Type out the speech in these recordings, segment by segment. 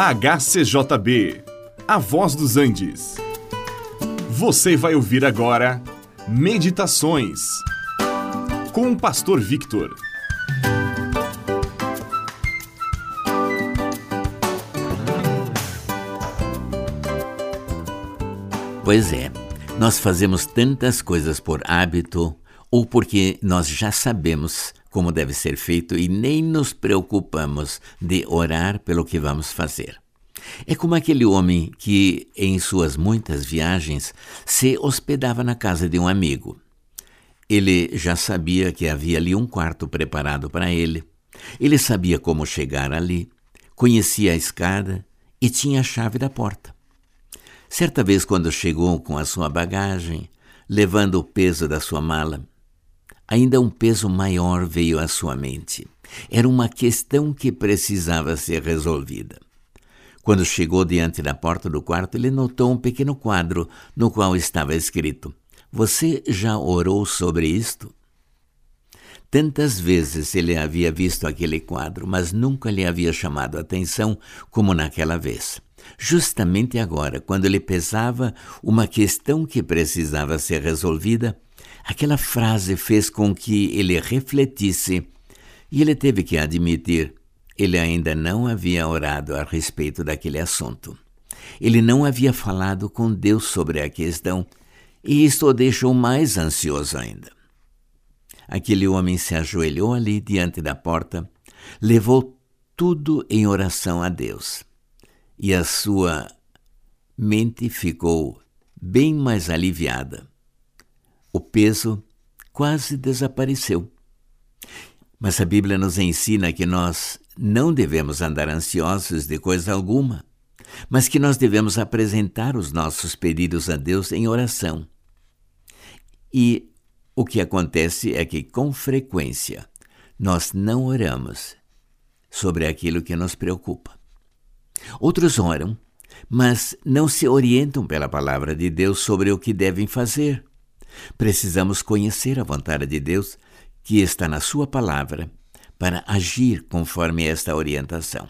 HCJB, A Voz dos Andes. Você vai ouvir agora Meditações com o Pastor Victor. Pois é, nós fazemos tantas coisas por hábito ou porque nós já sabemos como deve ser feito e nem nos preocupamos de orar pelo que vamos fazer. É como aquele homem que, em suas muitas viagens, se hospedava na casa de um amigo. Ele já sabia que havia ali um quarto preparado para ele. Ele sabia como chegar ali, conhecia a escada e tinha a chave da porta. Certa vez, quando chegou com a sua bagagem, levando o peso da sua mala, Ainda um peso maior veio à sua mente. Era uma questão que precisava ser resolvida. Quando chegou diante da porta do quarto, ele notou um pequeno quadro no qual estava escrito: Você já orou sobre isto? Tantas vezes ele havia visto aquele quadro, mas nunca lhe havia chamado a atenção como naquela vez. Justamente agora, quando lhe pesava uma questão que precisava ser resolvida, Aquela frase fez com que ele refletisse e ele teve que admitir: ele ainda não havia orado a respeito daquele assunto. Ele não havia falado com Deus sobre a questão e isto o deixou mais ansioso ainda. Aquele homem se ajoelhou ali diante da porta, levou tudo em oração a Deus e a sua mente ficou bem mais aliviada o peso quase desapareceu. Mas a Bíblia nos ensina que nós não devemos andar ansiosos de coisa alguma, mas que nós devemos apresentar os nossos pedidos a Deus em oração. E o que acontece é que, com frequência, nós não oramos sobre aquilo que nos preocupa. Outros oram, mas não se orientam pela palavra de Deus sobre o que devem fazer. Precisamos conhecer a vontade de Deus que está na Sua palavra para agir conforme esta orientação.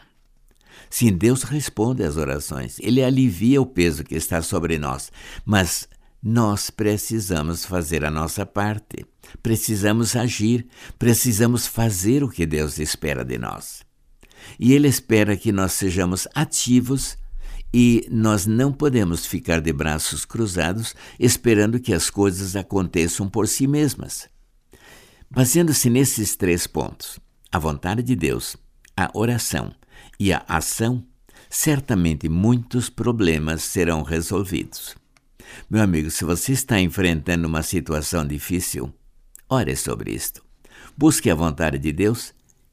Sim, Deus responde às orações, Ele alivia o peso que está sobre nós, mas nós precisamos fazer a nossa parte, precisamos agir, precisamos fazer o que Deus espera de nós. E Ele espera que nós sejamos ativos e nós não podemos ficar de braços cruzados esperando que as coisas aconteçam por si mesmas. Baseando-se nesses três pontos, a vontade de Deus, a oração e a ação, certamente muitos problemas serão resolvidos. Meu amigo, se você está enfrentando uma situação difícil, ore sobre isto. Busque a vontade de Deus